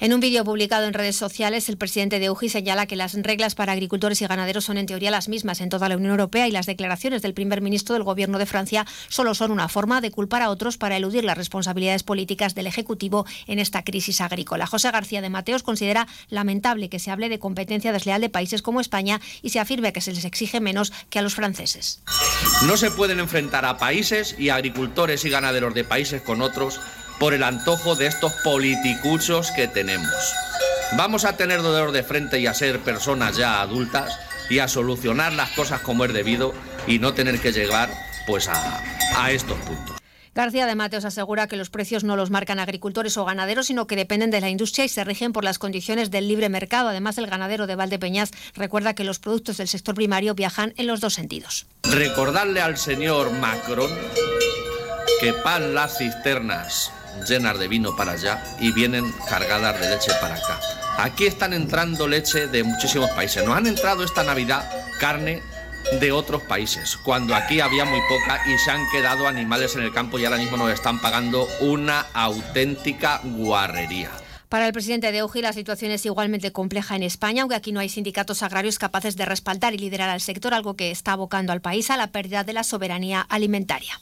En un vídeo publicado en redes sociales, el presidente de UGI señala que las reglas para agricultores y ganaderos son en teoría las mismas en toda la Unión Europea y las declaraciones del primer ministro del Gobierno de Francia solo son una forma de culpar a otros para eludir las responsabilidades políticas del Ejecutivo en esta crisis agrícola. José García de Mateos considera lamentable que se hable de competencia desleal de países como España y se afirme que se les exige menos que a los franceses. No se pueden enfrentar a países y agricultores y ganaderos de países con otros por el antojo de estos politicuchos que tenemos. Vamos a tener dolor de frente y a ser personas ya adultas y a solucionar las cosas como es debido y no tener que llegar pues a, a estos puntos. García de Mateos asegura que los precios no los marcan agricultores o ganaderos, sino que dependen de la industria y se rigen por las condiciones del libre mercado. Además, el ganadero de Valdepeñas recuerda que los productos del sector primario viajan en los dos sentidos. Recordarle al señor Macron que pan las cisternas llenas de vino para allá y vienen cargadas de leche para acá. Aquí están entrando leche de muchísimos países. Nos han entrado esta Navidad carne de otros países, cuando aquí había muy poca y se han quedado animales en el campo y ahora mismo nos están pagando una auténtica guarrería. Para el presidente de UGI la situación es igualmente compleja en España, aunque aquí no hay sindicatos agrarios capaces de respaldar y liderar al sector, algo que está abocando al país a la pérdida de la soberanía alimentaria.